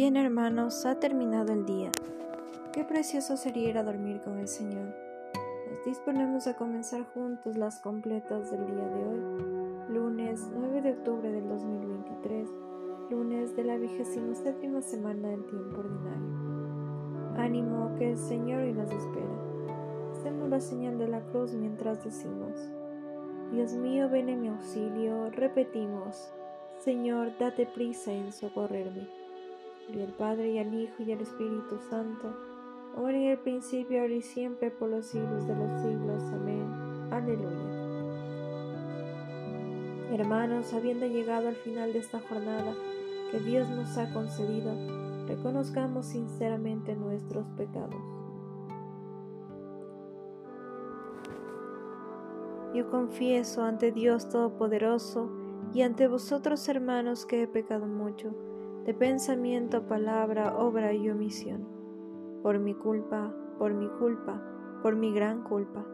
Bien hermanos, ha terminado el día. Qué precioso sería ir a dormir con el Señor. Nos disponemos a comenzar juntos las completas del día de hoy, lunes 9 de octubre del 2023, lunes de la vigésima séptima semana del tiempo ordinario. Ánimo que el Señor hoy nos espera. Hacemos la señal de la cruz mientras decimos, Dios mío, ven en mi auxilio, repetimos, Señor, date prisa en socorrerme. Y al Padre y al Hijo y al Espíritu Santo, ahora en el principio, ahora y siempre, por los siglos de los siglos. Amén. Aleluya. Hermanos, habiendo llegado al final de esta jornada que Dios nos ha concedido, reconozcamos sinceramente nuestros pecados. Yo confieso ante Dios Todopoderoso y ante vosotros, hermanos, que he pecado mucho de pensamiento, palabra, obra y omisión. Por mi culpa, por mi culpa, por mi gran culpa.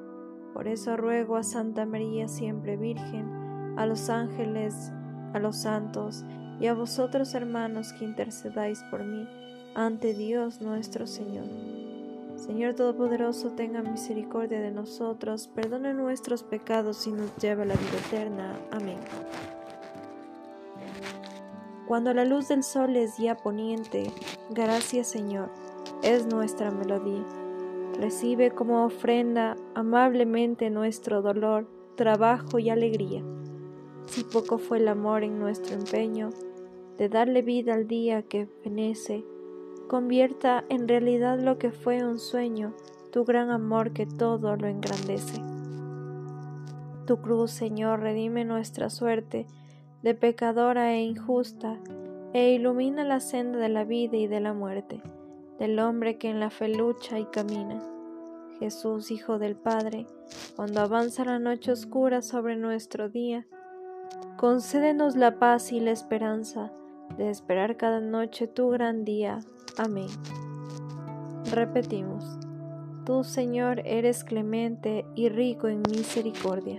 Por eso ruego a Santa María siempre Virgen, a los ángeles, a los santos y a vosotros hermanos que intercedáis por mí ante Dios nuestro Señor. Señor Todopoderoso, tenga misericordia de nosotros, perdone nuestros pecados y nos lleve a la vida eterna. Amén. Cuando la luz del sol es ya poniente, gracias Señor, es nuestra melodía. Recibe como ofrenda amablemente nuestro dolor, trabajo y alegría. Si poco fue el amor en nuestro empeño de darle vida al día que fenece, convierta en realidad lo que fue un sueño, tu gran amor que todo lo engrandece. Tu cruz, Señor, redime nuestra suerte, de pecadora e injusta, e ilumina la senda de la vida y de la muerte, del hombre que en la fe lucha y camina. Jesús, Hijo del Padre, cuando avanza la noche oscura sobre nuestro día, concédenos la paz y la esperanza de esperar cada noche tu gran día. Amén. Repetimos, tú Señor eres clemente y rico en misericordia.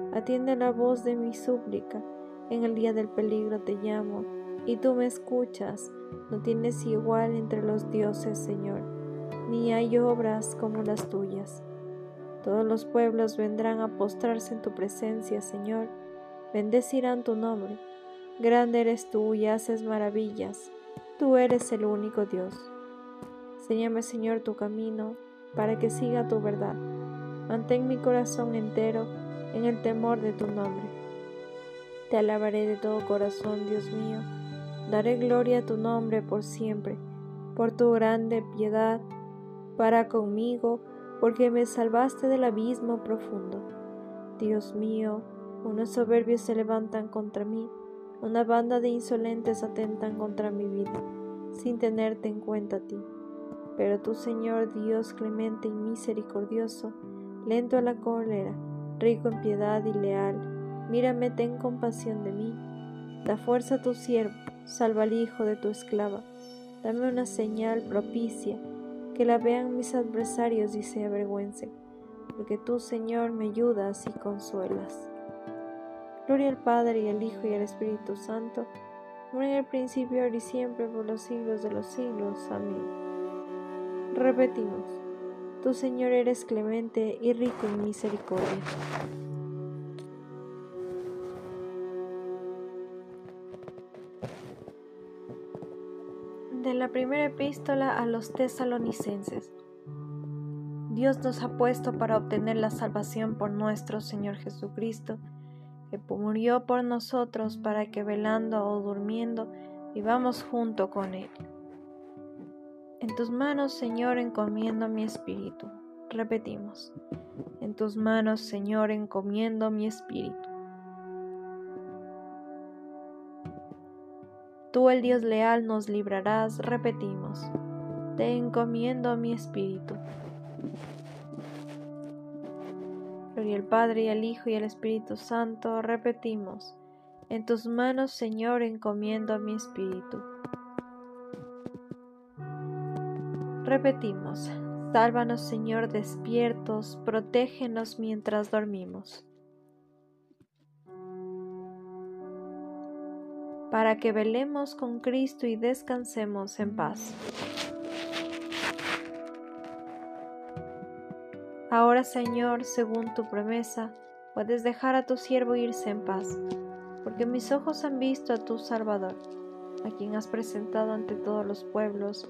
atiende la voz de mi súplica. En el día del peligro te llamo, y tú me escuchas. No tienes igual entre los dioses, Señor, ni hay obras como las tuyas. Todos los pueblos vendrán a postrarse en tu presencia, Señor, bendecirán tu nombre. Grande eres tú y haces maravillas, tú eres el único Dios. Enséñame, Señor, tu camino, para que siga tu verdad Mantén mi corazón entero en el temor de tu nombre. Te alabaré de todo corazón, Dios mío. Daré gloria a tu nombre por siempre, por tu grande piedad para conmigo, porque me salvaste del abismo profundo. Dios mío, unos soberbios se levantan contra mí, una banda de insolentes atentan contra mi vida, sin tenerte en cuenta a ti. Pero tú, Señor Dios clemente y misericordioso, lento a la cólera, rico en piedad y leal, mírame, ten compasión de mí. Da fuerza a tu siervo, salva al hijo de tu esclava. Dame una señal propicia, que la vean mis adversarios y se avergüencen, porque tú, Señor, me ayudas y consuelas. Gloria al Padre y al Hijo y al Espíritu Santo, como en el principio, ahora y siempre, por los siglos de los siglos. Amén. Repetimos. Tu Señor eres clemente y rico en misericordia. De la primera epístola a los tesalonicenses. Dios nos ha puesto para obtener la salvación por nuestro Señor Jesucristo, que murió por nosotros para que velando o durmiendo vivamos junto con Él. En tus manos, Señor, encomiendo mi espíritu. Repetimos. En tus manos, Señor, encomiendo mi espíritu. tú el Dios leal nos librarás, repetimos. Te encomiendo mi espíritu. Gloria al Padre y al Hijo y al Espíritu Santo, repetimos. En tus manos, Señor, encomiendo mi espíritu. Repetimos. Sálvanos, Señor, despiertos, protégenos mientras dormimos. Para que velemos con Cristo y descansemos en paz. Ahora, Señor, según tu promesa, puedes dejar a tu siervo irse en paz, porque mis ojos han visto a tu Salvador, a quien has presentado ante todos los pueblos,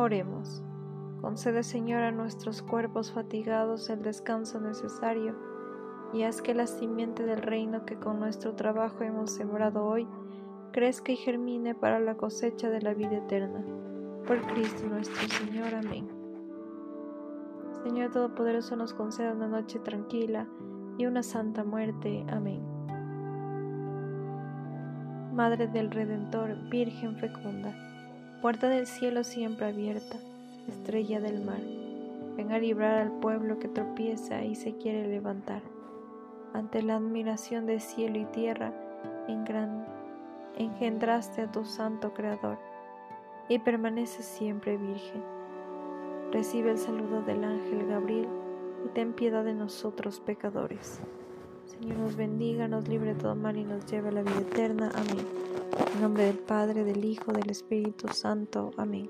Oremos. Concede, Señor, a nuestros cuerpos fatigados el descanso necesario y haz que la simiente del reino que con nuestro trabajo hemos sembrado hoy crezca y germine para la cosecha de la vida eterna por Cristo nuestro Señor. Amén. Señor Todopoderoso nos conceda una noche tranquila y una santa muerte. Amén. Madre del Redentor, Virgen fecunda, puerta del cielo siempre abierta, estrella del mar, ven a librar al pueblo que tropieza y se quiere levantar. Ante la admiración de cielo y tierra, en gran, engendraste a tu santo Creador y permanece siempre virgen. Recibe el saludo del ángel Gabriel y ten piedad de nosotros pecadores. Señor nos bendiga, nos libre de todo mal y nos lleve a la vida eterna. Amén. En nombre del Padre, del Hijo, del Espíritu Santo. Amén.